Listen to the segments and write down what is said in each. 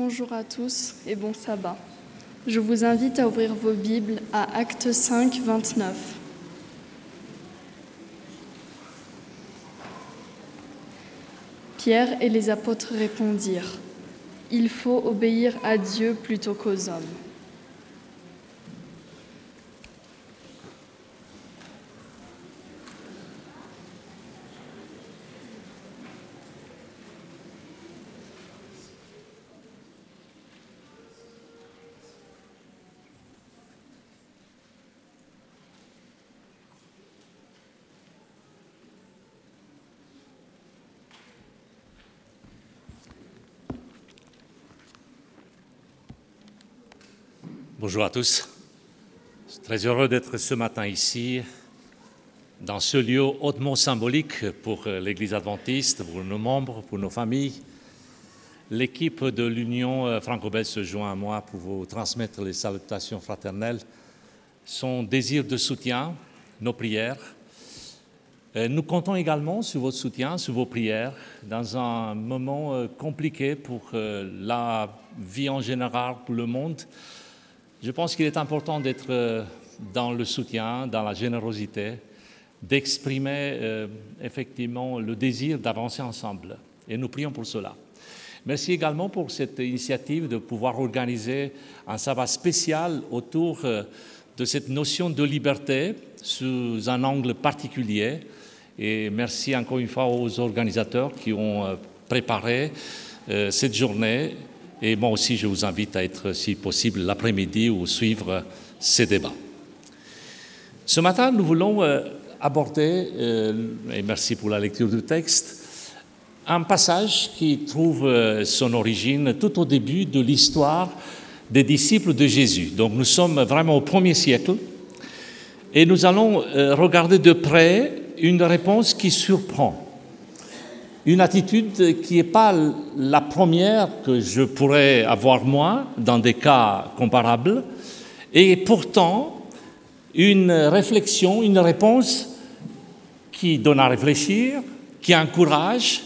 Bonjour à tous et bon sabbat. Je vous invite à ouvrir vos Bibles à Acte 5, 29. Pierre et les apôtres répondirent, Il faut obéir à Dieu plutôt qu'aux hommes. Bonjour à tous. Je suis très heureux d'être ce matin ici, dans ce lieu hautement symbolique pour euh, l'Église adventiste, pour nos membres, pour nos familles. L'équipe de l'Union euh, franco-belge se joint à moi pour vous transmettre les salutations fraternelles, son désir de soutien, nos prières. Euh, nous comptons également sur votre soutien, sur vos prières, dans un moment compliqué pour la vie en général, pour le monde. Je pense qu'il est important d'être euh, dans le soutien, dans la générosité, d'exprimer euh, effectivement le désir d'avancer ensemble. Et nous prions pour cela. Merci également pour cette initiative de pouvoir organiser un sabbat spécial autour euh, de cette notion de liberté sous un angle particulier. Et merci encore une fois aux organisateurs qui ont préparé cette journée et moi aussi, je vous invite à être, si possible, l'après-midi ou suivre ces débats. Ce matin, nous voulons euh, aborder, euh, et merci pour la lecture du texte, un passage qui trouve euh, son origine tout au début de l'histoire des disciples de Jésus. Donc nous sommes vraiment au premier siècle et nous allons regarder de près une réponse qui surprend une attitude qui n'est pas la première que je pourrais avoir moi dans des cas comparables, et pourtant une réflexion, une réponse qui donne à réfléchir, qui encourage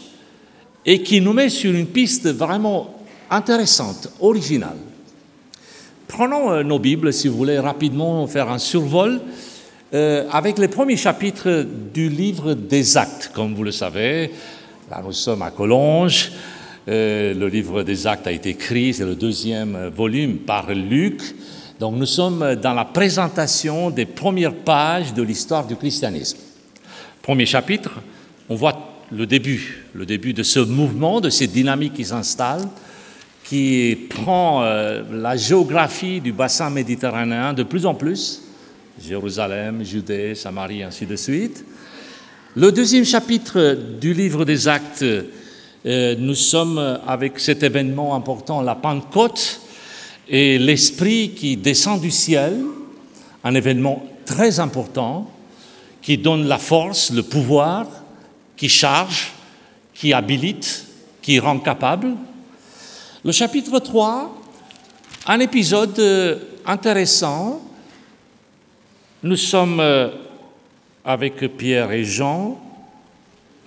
et qui nous met sur une piste vraiment intéressante, originale. Prenons euh, nos Bibles, si vous voulez rapidement faire un survol, euh, avec les premiers chapitres du livre des Actes, comme vous le savez. Là, nous sommes à Collonges. Euh, le livre des actes a été écrit, c'est le deuxième volume par Luc. Donc nous sommes dans la présentation des premières pages de l'histoire du christianisme. Premier chapitre, on voit le début, le début de ce mouvement, de cette dynamique qui s'installe, qui prend euh, la géographie du bassin méditerranéen de plus en plus, Jérusalem, Judée, Samarie, ainsi de suite. Le deuxième chapitre du livre des actes, euh, nous sommes avec cet événement important, la Pentecôte, et l'Esprit qui descend du ciel, un événement très important, qui donne la force, le pouvoir, qui charge, qui habilite, qui rend capable. Le chapitre 3, un épisode intéressant. Nous sommes euh, avec Pierre et Jean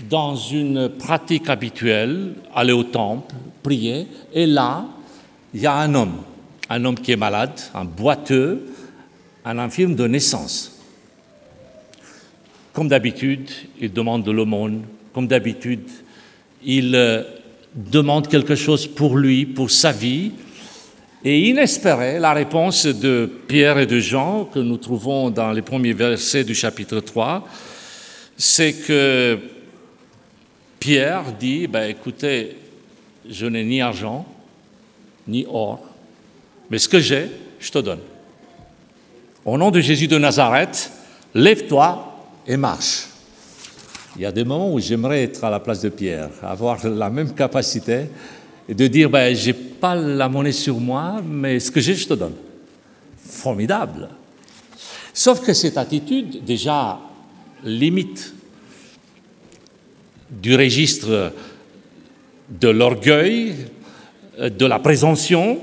dans une pratique habituelle, aller au temple, prier, et là, il y a un homme, un homme qui est malade, un boiteux, un infirme de naissance. Comme d'habitude, il demande de l'aumône, comme d'habitude, il euh, demande quelque chose pour lui, pour sa vie, et inespéré, la réponse de Pierre et de Jean, que nous trouvons dans les premiers versets du chapitre 3, c'est que Pierre dit, ben, écoutez, je n'ai ni argent, ni or, mais ce que j'ai, je te donne. Au nom de Jésus de Nazareth, lève-toi et marche. Il y a des moments où j'aimerais être à la place de Pierre, avoir la même capacité et de dire, ben, je n'ai pas la monnaie sur moi, mais ce que j'ai, je te donne. Formidable. Sauf que cette attitude, déjà, limite du registre de l'orgueil, de la présomption.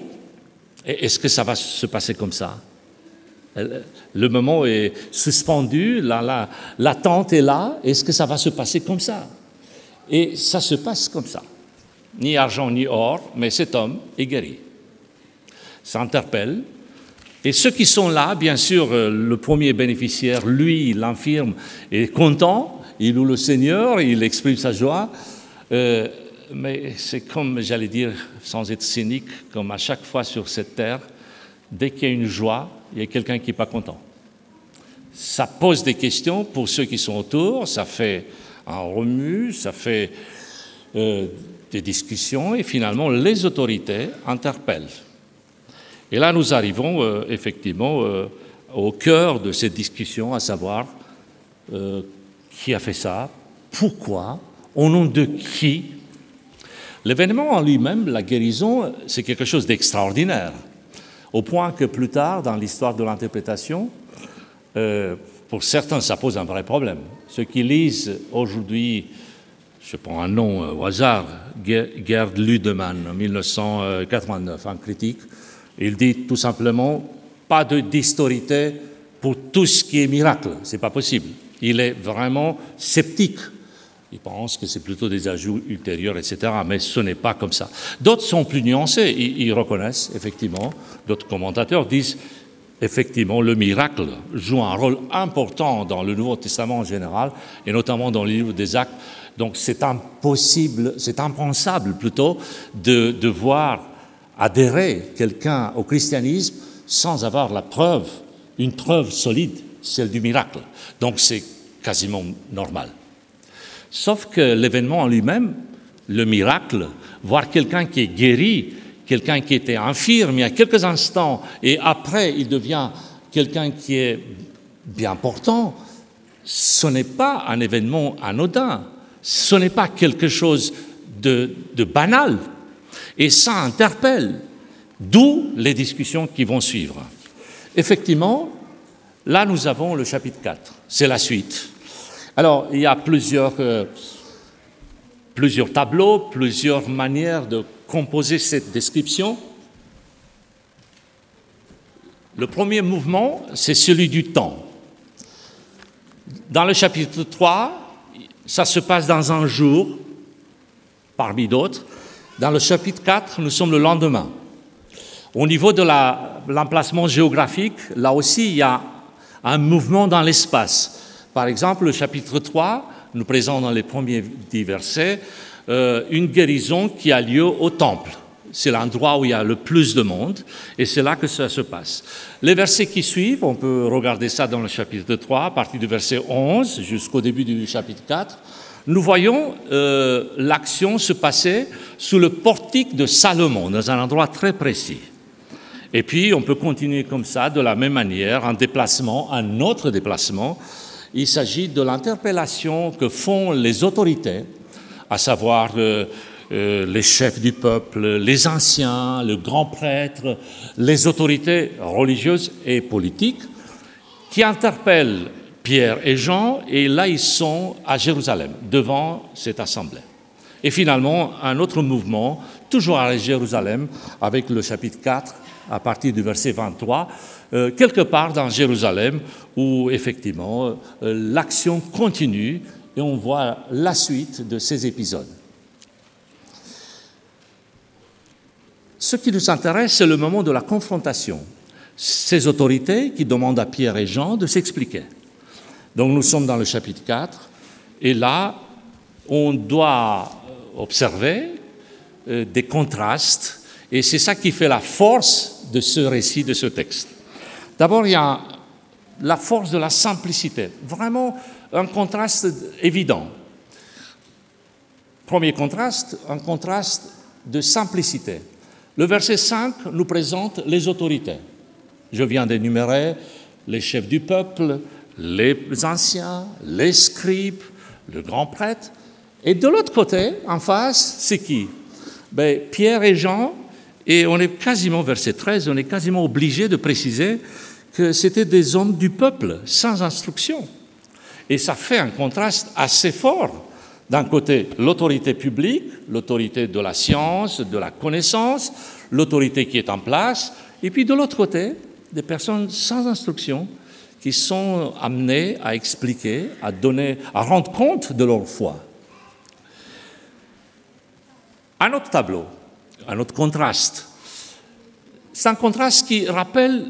Est-ce que ça va se passer comme ça? Le moment est suspendu, l'attente est là. Est-ce que ça va se passer comme ça? Et ça se passe comme ça. Ni argent ni or, mais cet homme est guéri. Ça interpelle. Et ceux qui sont là, bien sûr, euh, le premier bénéficiaire, lui, l'infirme, est content, il loue le Seigneur, il exprime sa joie. Euh, mais c'est comme, j'allais dire, sans être cynique, comme à chaque fois sur cette terre, dès qu'il y a une joie, il y a quelqu'un qui n'est pas content. Ça pose des questions pour ceux qui sont autour, ça fait un remue, ça fait euh, des discussions, et finalement les autorités interpellent. Et là, nous arrivons euh, effectivement euh, au cœur de cette discussion, à savoir qui a fait ça, pourquoi, au nom de qui. L'événement en lui-même, la guérison, c'est quelque chose d'extraordinaire, au point que plus tard, dans l'histoire de l'interprétation, pour certains, ça pose un vrai problème. Ceux qui lisent aujourd'hui je prends un nom euh, au hasard, Gerd Ludemann, en 1989, en critique, il dit tout simplement pas de d'historité pour tout ce qui est miracle, c'est pas possible. Il est vraiment sceptique. Il pense que c'est plutôt des ajouts ultérieurs, etc. Mais ce n'est pas comme ça. D'autres sont plus nuancés. ils reconnaissent, effectivement, d'autres commentateurs disent effectivement, le miracle joue un rôle important dans le Nouveau Testament en général, et notamment dans le livre des Actes. Donc c'est impossible, c'est impensable plutôt de, de voir adhérer quelqu'un au christianisme sans avoir la preuve, une preuve solide, celle du miracle. Donc c'est quasiment normal. Sauf que l'événement en lui-même, le miracle, voir quelqu'un qui est guéri, quelqu'un qui était infirme il y a quelques instants et après il devient quelqu'un qui est bien portant, ce n'est pas un événement anodin, ce n'est pas quelque chose de, banal et ça interpelle, d'où les discussions qui vont suivre. Effectivement, là nous avons le chapitre 4, c'est la suite. Alors il y a plusieurs, euh, plusieurs tableaux, plusieurs manières de composer cette description. Le premier mouvement, c'est celui du temps. Dans le chapitre 3, ça se passe dans un jour, parmi d'autres. Dans le chapitre 4, nous sommes le lendemain. Au niveau de l'emplacement géographique, là aussi, il y a un mouvement dans l'espace. Par exemple, le chapitre 3 nous présente dans les premiers dix versets euh, une guérison qui a lieu au temple. C'est l'endroit où il y a le plus de monde et c'est là que ça se passe. Les versets qui suivent, on peut regarder ça dans le chapitre 3, à partir du verset 11 jusqu'au début du chapitre 4, nous voyons euh, l'action se passer sous le portique de Salomon, dans un endroit très précis. Et puis, on peut continuer comme ça, de la même manière, un déplacement, un autre déplacement. Il s'agit de l'interpellation que font les autorités à savoir euh, euh, les chefs du peuple, les anciens, le grand prêtre, les autorités religieuses et politiques, qui interpellent Pierre et Jean, et là ils sont à Jérusalem, devant cette assemblée. Et finalement, un autre mouvement, toujours à Jérusalem, avec le chapitre 4, à partir du verset 23, euh, quelque part dans Jérusalem, où effectivement l'action continue et on voit la suite de ces épisodes. Ce qui nous intéresse, c'est le moment de la confrontation. Ces autorités qui demandent à Pierre et Jean de s'expliquer. Donc nous sommes dans le chapitre 4, et là, on doit observer euh, des contrastes, et c'est ça qui fait la force de ce récit, de ce texte. D'abord, il y a la force de la simplicité. Vraiment, un contraste évident. Premier contraste, un contraste de simplicité. Le verset 5 nous présente les autorités. Je viens d'énumérer les chefs du peuple, les anciens, les scribes, le grand prêtre. Et de l'autre côté, en face, c'est qui? Ben, Pierre et Jean, et on est quasiment, verset 13, on est quasiment obligé de préciser que c'était des hommes du peuple, sans instruction. Et ça fait un contraste assez fort. D'un côté, l'autorité publique, l'autorité de la science, de la connaissance, l'autorité qui est en place, et puis de l'autre côté, des personnes sans instruction qui sont amenées à expliquer, à donner, à rendre compte de leur foi. Un autre tableau, un autre contraste. C'est un contraste qui rappelle,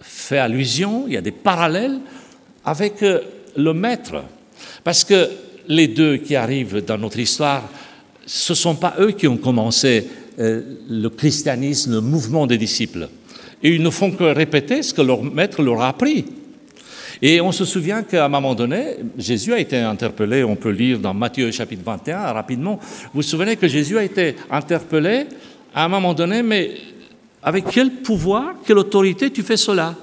fait allusion, il y a des parallèles avec euh, le maître. Parce que les deux qui arrivent dans notre histoire, ce ne sont pas eux qui ont commencé euh, le christianisme, le mouvement des disciples. Et ils ne font que répéter ce que leur maître leur a appris. Et on se souvient qu'à un moment donné, Jésus a été interpellé, on peut lire dans Matthieu chapitre 21 rapidement, vous vous souvenez que Jésus a été interpellé à un moment donné, mais avec quel pouvoir, quelle autorité tu fais cela?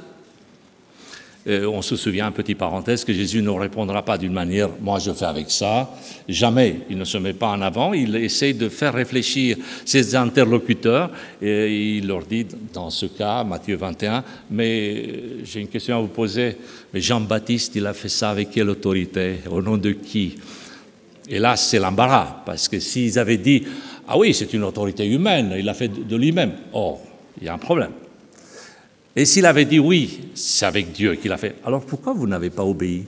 Euh, on se souvient, petit parenthèse, que Jésus ne répondra pas d'une manière, moi je fais avec ça. Jamais. Il ne se met pas en avant. Il essaie de faire réfléchir ses interlocuteurs et il leur dit, dans ce cas, Matthieu 21, mais euh, j'ai une question à vous poser. Mais Jean-Baptiste, il a fait ça avec quelle autorité? Au nom de qui? Et là, c'est l'embarras, parce que s'ils avaient dit, ah oui, c'est une autorité humaine, il l'a fait de lui-même, oh, il y a un problème. Et s'il avait dit oui, c'est avec Dieu qu'il a fait, alors pourquoi vous n'avez pas obéi?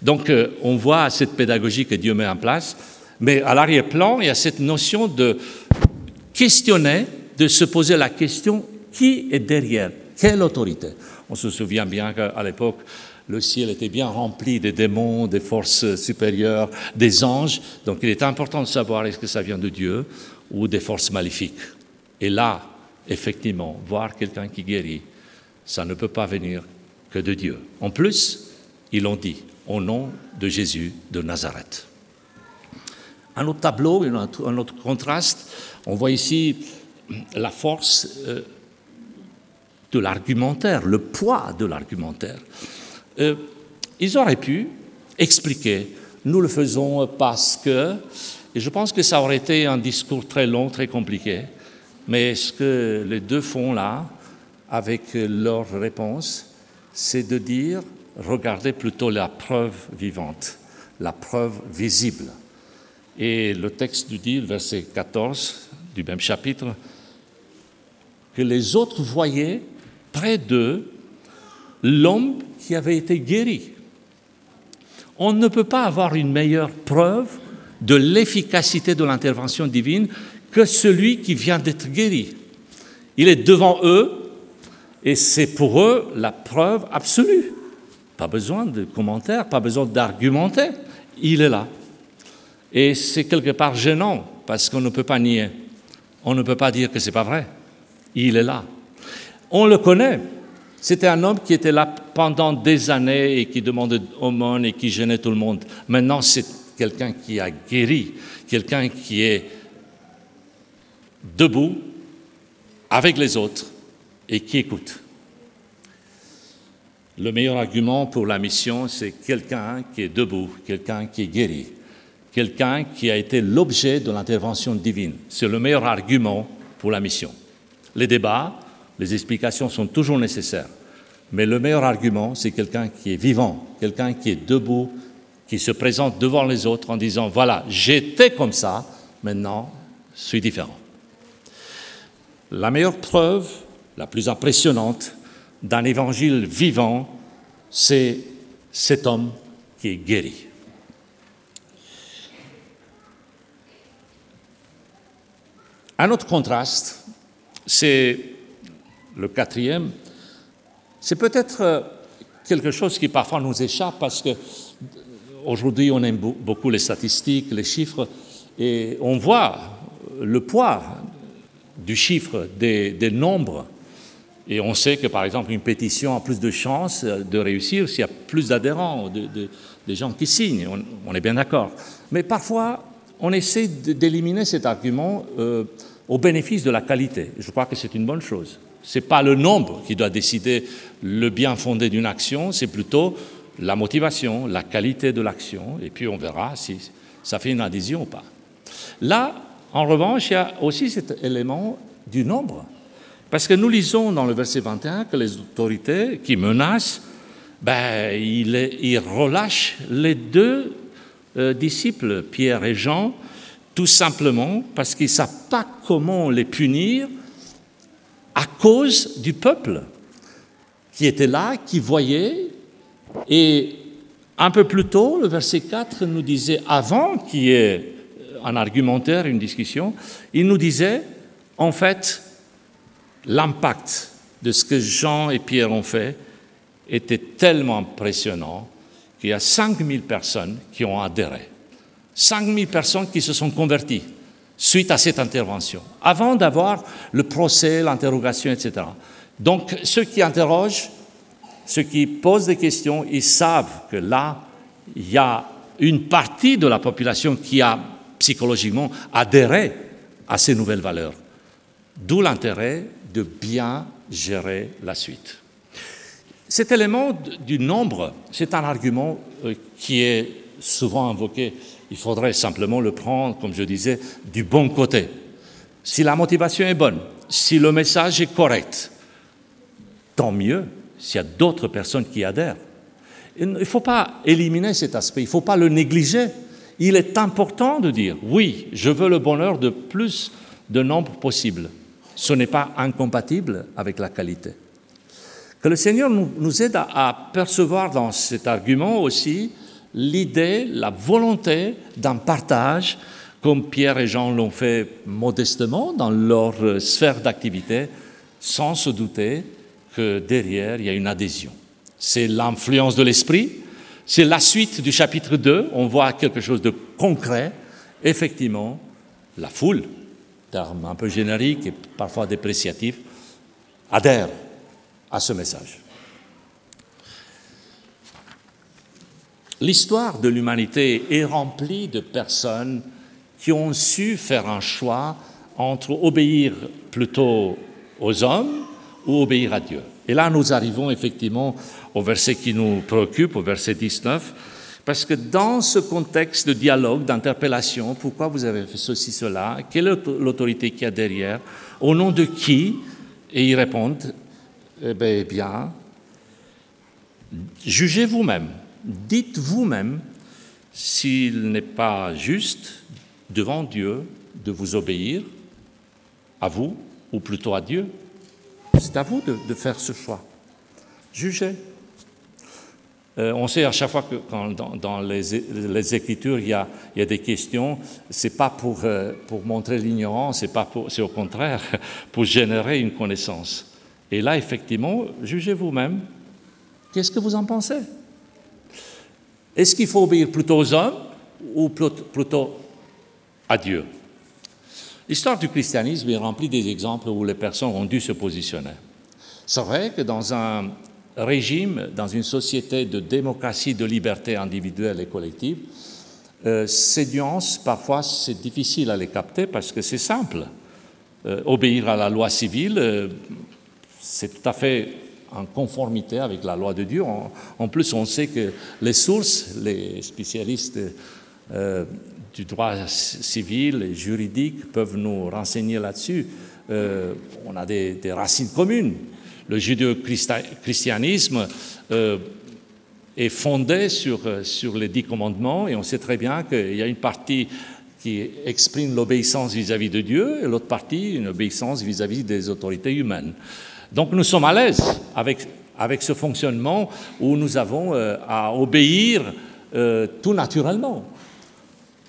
Donc euh, on voit cette pédagogie que Dieu met en place, mais à l'arrière-plan, il y a cette notion de questionner, de se poser la question, qui est derrière? Quelle autorité? On se souvient bien qu'à l'époque, le ciel était bien rempli des démons, des forces supérieures, des anges. Donc il est important de savoir est-ce que ça vient de Dieu ou des forces maléfiques. Et là, effectivement, voir quelqu'un qui guérit, ça ne peut pas venir que de Dieu. En plus, ils l'ont dit, au nom de Jésus de Nazareth. Un autre tableau, un autre contraste, on voit ici la force euh, de l'argumentaire, le poids de l'argumentaire. Euh, ils auraient pu expliquer, nous le faisons parce que, et je pense que ça aurait été un discours très long, très compliqué, mais ce que les deux font là, avec leur réponse, c'est de dire, regardez plutôt la preuve vivante, la preuve visible. Et le texte nous dit, verset 14 du même chapitre, que les autres voyaient près d'eux l'homme qui avait été guéri. On ne peut pas avoir une meilleure preuve de l'efficacité de l'intervention divine que celui qui vient d'être guéri. Il est devant eux, et c'est pour eux la preuve absolue. Pas besoin de commentaires, pas besoin d'argumenter. Il est là. Et c'est quelque part gênant parce qu'on ne peut pas nier. On ne peut pas dire que ce n'est pas vrai. Il est là. On le connaît. C'était un homme qui était là pendant des années et qui demandait aumône et qui gênait tout le monde. Maintenant, c'est quelqu'un qui a guéri, quelqu'un qui est debout avec les autres et qui écoute. Le meilleur argument pour la mission, c'est quelqu'un qui est debout, quelqu'un qui est guéri, quelqu'un qui a été l'objet de l'intervention divine. C'est le meilleur argument pour la mission. Les débats, les explications sont toujours nécessaires, mais le meilleur argument, c'est quelqu'un qui est vivant, quelqu'un qui est debout, qui se présente devant les autres en disant, voilà, j'étais comme ça, maintenant, je suis différent. La meilleure preuve la plus impressionnante d'un évangile vivant, c'est cet homme qui est guéri. Un autre contraste, c'est le quatrième, c'est peut-être euh, quelque chose qui parfois nous échappe parce que aujourd'hui on aime beaucoup les statistiques, les chiffres, et on voit le poids du chiffre des nombres et on sait que, par exemple, une pétition a plus de chances de réussir s'il y a plus d'adhérents, de, de, gens qui signent. On, est bien d'accord. Mais parfois, on essaie d'éliminer cet argument euh, au bénéfice de la qualité. Je crois que c'est une bonne chose. Ce n'est pas le nombre qui doit décider le bien fondé d'une action, c'est plutôt la motivation, la qualité de l'action, et puis on verra si ça fait une adhésion ou pas. Là, en revanche, il y a aussi cet élément du nombre. Parce que nous lisons dans le verset 21 que les autorités qui menacent, ben, ils, relâchent les deux euh, disciples, Pierre et Jean, tout simplement parce qu'ils ne savent pas comment les punir à cause du peuple qui était là, qui voyait. Et un peu plus tôt, le verset 4 nous disait, avant qu'il y ait un argumentaire, une discussion. Il nous disait, en fait, l'impact de ce que Jean et Pierre ont fait était tellement impressionnant qu'il y a 5000 personnes qui ont adhéré. 5000 personnes qui se sont converties suite à cette intervention, avant d'avoir le procès, l'interrogation, etc. Donc ceux qui interrogent, ceux qui posent des questions, ils savent que là, il y a une partie de la population qui a psychologiquement adhéré à ces nouvelles valeurs. D'où l'intérêt de bien gérer la suite. Cet élément du nombre, c'est un argument euh, qui est souvent invoqué. Il faudrait simplement le prendre, comme je disais, du bon côté. Si la motivation est bonne, si le message est correct, tant mieux s'il y a d'autres personnes qui adhèrent. Il ne faut pas éliminer cet aspect, il ne faut pas le négliger. Il est important de dire, oui, je veux le bonheur de plus de nombre possible. Ce n'est pas incompatible avec la qualité. Que le Seigneur nous, aide à, percevoir dans cet argument aussi l'idée, la volonté d'un partage, comme Pierre et Jean l'ont fait modestement dans leur euh, sphère d'activité, sans se douter que derrière, il y a une adhésion. C'est l'influence de l'esprit, c'est la suite du chapitre 2, on voit quelque chose de concret, effectivement, la foule, terme un peu générique et parfois dépréciatif, adhère à ce message. L'histoire de l'humanité est remplie de personnes qui ont su faire un choix entre obéir plutôt aux hommes ou obéir à Dieu. Et là, nous arrivons effectivement au verset qui nous préoccupe, au verset 19, parce que dans ce contexte de dialogue, d'interpellation, pourquoi vous avez fait ceci, cela, quelle est l'autorité qui y a derrière, au nom de qui, et ils répondent, eh bien, eh bien jugez vous-même, dites vous-même s'il n'est pas juste devant Dieu de vous obéir, à vous, ou plutôt à Dieu. C'est à vous de, faire ce choix. Jugez. Euh, on sait à chaque fois que dans, les, Écritures il y, a, des questions, c'est pas pour, euh, pour montrer l'ignorance, c'est pas c'est au contraire pour générer une connaissance. Et là, effectivement, jugez vous-même. Qu'est-ce que vous en pensez? Est-ce qu'il faut obéir plutôt aux hommes ou plutôt à Dieu? L'histoire du christianisme est remplie des exemples où les personnes ont dû se positionner. C'est vrai que dans un régime, dans une société de démocratie, de liberté individuelle et collective, euh, ces nuances, parfois, c'est difficile à les capter parce que c'est simple. Euh, obéir à la loi civile, euh, c'est tout à fait en conformité avec la loi de Dieu. En, plus, on sait que les sources, les spécialistes du droit civil et juridique peuvent nous renseigner là-dessus. On a des, racines communes. Le judéo-christianisme euh, est fondé sur, sur les dix commandements et on sait très bien qu'il y a une partie qui exprime l'obéissance vis-à-vis de Dieu et l'autre partie une obéissance vis à -vis des autorités humaines. Donc nous sommes à l'aise avec, avec ce fonctionnement où nous avons euh, à obéir euh, tout naturellement.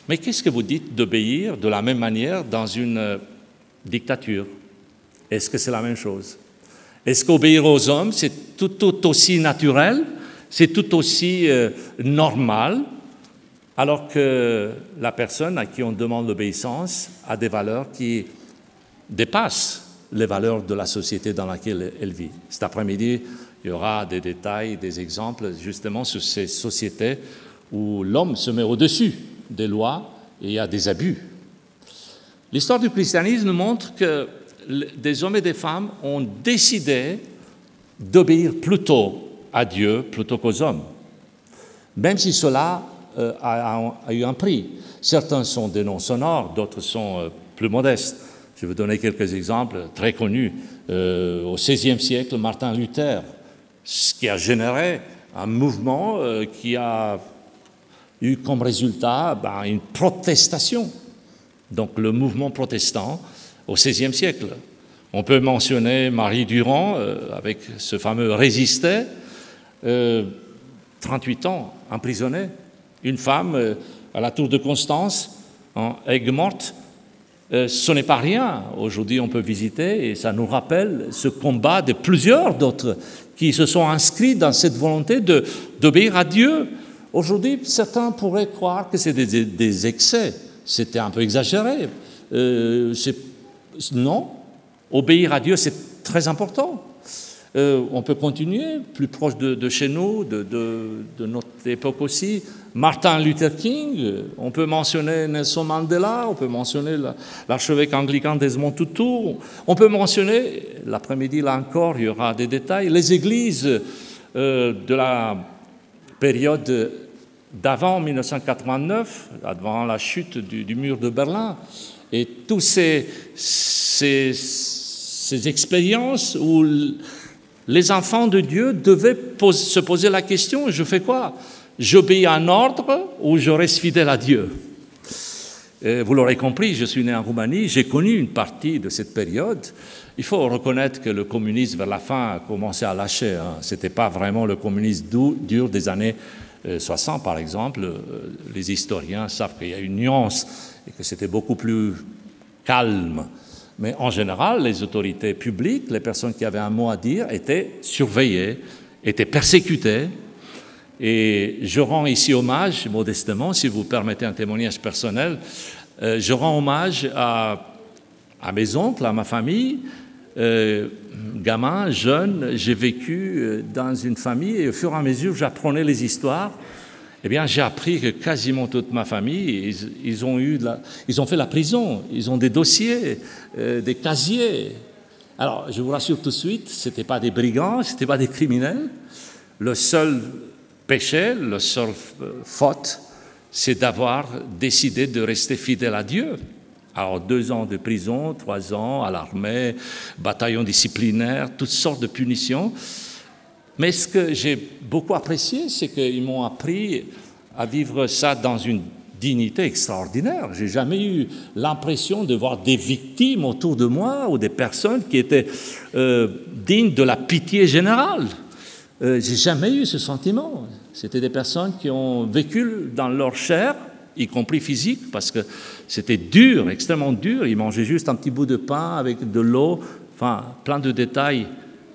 Mais qu'est-ce que vous dites d'obéir de la même manière dans une euh, dictature? Est-ce que c'est la même chose? Est-ce qu'obéir aux hommes, c'est tout, aussi naturel, c'est tout aussi normal, alors que la personne à qui on demande l'obéissance a des valeurs qui dépassent les valeurs de la société dans laquelle elle vit? Cet après-midi, il y aura des détails, des exemples justement sur ces sociétés où l'homme se met au-dessus des lois et il y a des abus. L'histoire du christianisme montre que des hommes et des femmes ont décidé d'obéir plutôt à Dieu plutôt qu'aux hommes, même si cela euh, a, eu un prix. Certains sont des noms sonores, d'autres sont euh, plus modestes. Je vais donner quelques exemples très connus. Euh, au XVIe siècle, Martin Luther, ce qui a généré un mouvement qui a eu comme résultat ben, une protestation. Donc le mouvement protestant au XVIe siècle. On peut mentionner Marie Durand euh, avec ce fameux Résister, 38 ans emprisonnée, une femme à la tour de Constance en Aigues-Mortes, euh, ce n'est pas rien. Aujourd'hui, on peut visiter et ça nous rappelle ce combat de plusieurs d'autres qui se sont inscrits dans cette volonté d'obéir à Dieu. Aujourd'hui, certains pourraient croire que c'est des, excès. C'était un peu exagéré. Euh, non, obéir à Dieu, c'est très important. Euh, on peut continuer, plus proche de, chez nous, de, notre époque aussi. Martin Luther King, on peut mentionner Nelson Mandela, on peut mentionner l'archevêque anglican Desmond Tutu, on peut mentionner, l'après-midi là encore, il y aura des détails, les églises euh, de la période d'avant 1989, avant la chute du, mur de Berlin, et toutes ces, ces, ces expériences où les enfants de Dieu devaient se poser la question, je fais quoi? J'obéis à un ordre ou je reste fidèle à Dieu? Vous l'aurez compris, je suis né en Roumanie, j'ai connu une partie de cette période. Il faut reconnaître que le communisme, vers la fin, a commencé à lâcher. Hein. Ce n'était pas vraiment le communisme dur des années 60, euh, par exemple. Euh, les historiens savent qu'il y a une nuance et que c'était beaucoup plus calme mais en général, les autorités publiques, les personnes qui avaient un mot à dire, étaient surveillées, étaient persécutées. Et je rends ici hommage, modestement, si vous permettez un témoignage personnel, euh, je rends hommage à, mes oncles, à ma famille. Euh, gamin, jeune, j'ai vécu euh, dans une famille et au fur et à mesure, j'apprenais les histoires eh bien, j'ai appris que quasiment toute ma famille, ils, ont, eu ils ont fait la prison, ils ont des dossiers, euh, des casiers. Alors, je vous rassure tout de suite, ce n'étaient pas des brigands, ce n'étaient pas des criminels. Le seul péché, le seul faute, c'est d'avoir décidé de rester fidèle à Dieu. Alors, deux ans de prison, trois ans à l'armée, bataillon disciplinaire, toutes sortes de punitions. Mais ce que j'ai beaucoup apprécié, c'est qu'ils m'ont appris à vivre ça dans une dignité extraordinaire. J'ai jamais eu l'impression de voir des victimes autour de moi ou des personnes qui étaient euh, dignes de la pitié générale. Euh, j'ai jamais eu ce sentiment. C'était des personnes qui ont vécu dans leur chair, y compris physique, parce que c'était dur, extrêmement dur. Ils mangeaient juste un petit bout de pain avec de l'eau, enfin plein de détails.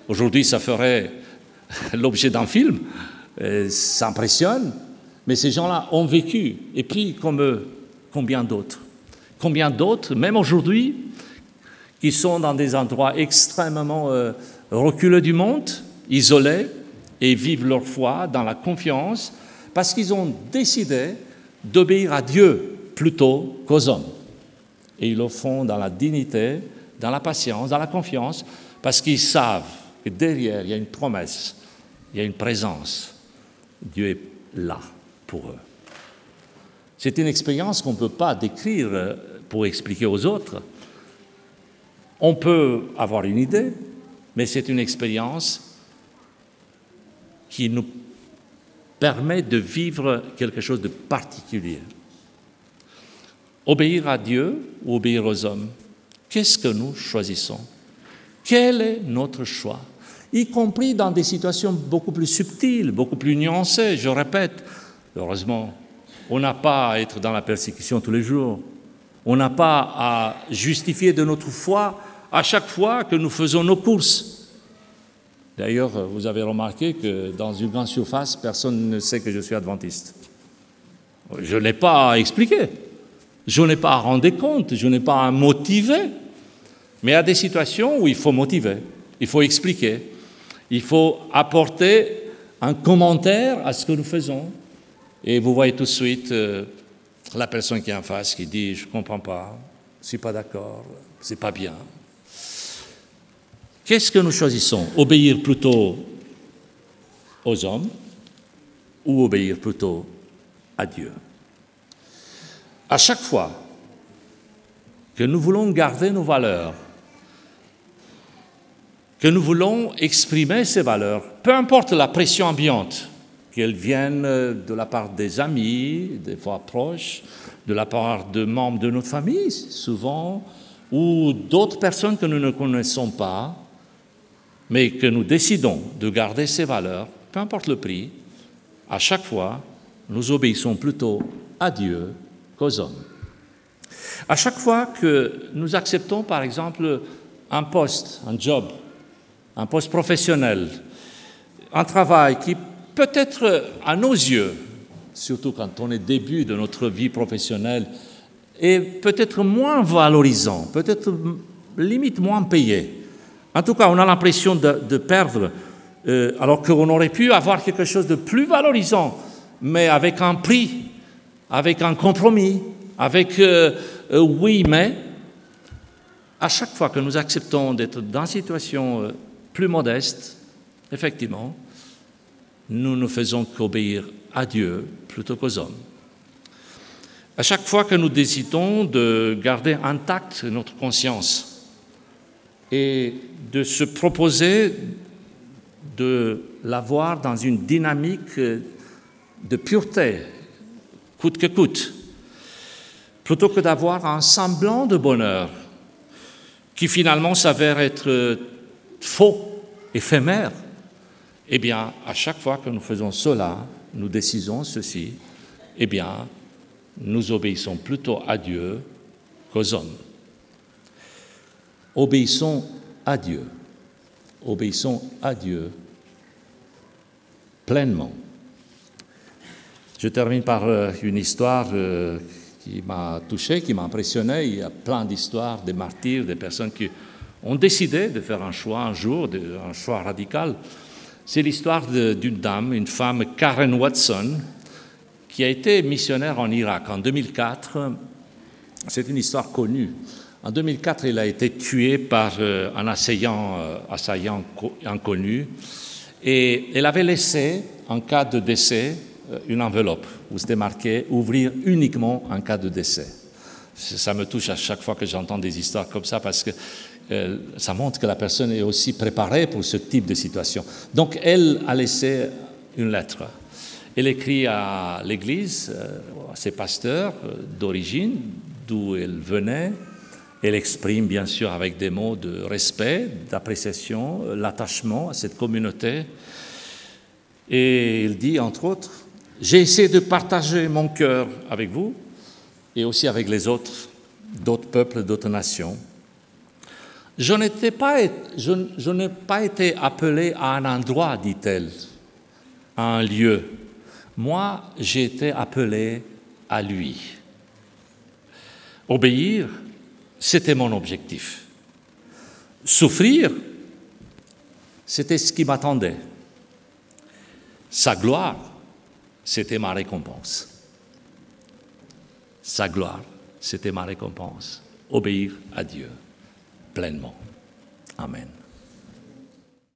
Aujourd'hui, ça ferait l'objet d'un film. Euh, ça impressionne. Mais ces gens-là ont vécu. Et puis, comme combien d'autres? Combien d'autres, même aujourd'hui, qui sont dans des endroits extrêmement euh, reculés du monde, isolés, et vivent leur foi dans la confiance, parce qu'ils ont décidé d'obéir à Dieu plutôt qu'aux hommes. Et ils le font dans la dignité, dans la patience, dans la confiance, parce qu'ils savent que derrière, il y a une promesse il y a une présence. Dieu est là pour eux. C'est une expérience qu'on ne peut pas décrire pour expliquer aux autres. On peut avoir une idée, mais c'est une expérience qui nous permet de vivre quelque chose de particulier. Obéir à Dieu ou obéir aux hommes, qu'est-ce que nous choisissons? Quel est notre choix? Y compris dans des situations beaucoup plus subtiles, beaucoup plus nuancées. Je répète, heureusement, on n'a pas à être dans la persécution tous les jours. On n'a pas à justifier de notre foi à chaque fois que nous faisons nos courses. D'ailleurs, vous avez remarqué que dans une grande surface, personne ne sait que je suis adventiste. Je n'ai pas à expliquer, je n'ai pas à rendre compte, je n'ai pas à motiver. Mais il y a des situations où il faut motiver, il faut expliquer, il faut apporter un commentaire à ce que nous faisons. Et vous voyez tout de suite euh, la personne qui est en face qui dit Je ne comprends pas, je ne suis pas d'accord, c'est pas bien. Qu'est-ce que nous choisissons? Obéir plutôt aux hommes ou obéir plutôt à Dieu? À chaque fois que nous voulons garder nos valeurs, que nous voulons exprimer ces valeurs, peu importe la pression ambiante, qu'elles viennent de la part des amis, des fois proches, de la part de membres de notre famille, souvent, ou d'autres personnes que nous ne connaissons pas, mais que nous décidons de garder ces valeurs, peu importe le prix, à chaque fois, nous obéissons plutôt à Dieu qu'aux hommes. À chaque fois que nous acceptons, par exemple, un poste, un job, un poste professionnel, un travail qui peut-être à nos yeux, surtout quand on est début de notre vie professionnelle, est peut-être moins valorisant, peut-être limite moins payé. En tout cas, on a l'impression de, perdre, euh, alors qu'on aurait pu avoir quelque chose de plus valorisant, mais avec un prix, avec un compromis, avec euh, euh, oui, mais. À chaque fois que nous acceptons d'être dans une situation plus modeste, effectivement, nous ne faisons qu'obéir à Dieu plutôt qu'aux hommes. À chaque fois que nous décidons de garder intacte notre conscience et de se proposer de l'avoir dans une dynamique de pureté, coûte que coûte, plutôt que d'avoir un semblant de bonheur qui finalement s'avère être faux, éphémère, eh bien, à chaque fois que nous faisons cela, nous décidons ceci, eh bien, nous obéissons plutôt à Dieu qu'aux hommes. Obéissons à Dieu. Obéissons à Dieu pleinement. Je termine par euh, une histoire euh, qui m'a touché, qui m'a impressionné. Il y a plein d'histoires des martyrs, des personnes qui ont décidé de faire un choix un jour, un choix radical. C'est l'histoire d'une dame, une femme, Karen Watson, qui a été missionnaire en Irak en 2004. C'est une histoire connue. En 2004, elle a été tuée par euh, un assaillant, euh, inconnu et elle avait laissé, en cas de décès, euh, une enveloppe où c'était marqué ouvrir uniquement en cas de décès. Ça me touche à chaque fois que j'entends des histoires comme ça parce que ça montre que la personne est aussi préparée pour ce type de situation. Donc elle a laissé une lettre. Elle écrit à l'Église, à ses pasteurs d'origine, d'où elle venait, elle exprime bien sûr avec des mots de respect, d'appréciation, l'attachement à cette communauté. Et il dit, entre autres, j'ai essayé de partager mon cœur avec vous et aussi avec les autres, d'autres peuples, d'autres nations. Je, pas, je, n'ai pas été appelé à un endroit, dit-elle, à un lieu. Moi, j'ai été appelé à lui. Obéir, c'était mon objectif. Souffrir, c'était ce qui m'attendait. Sa gloire, c'était ma récompense. Sa gloire, c'était ma récompense. Obéir à Dieu pleinement. Amen.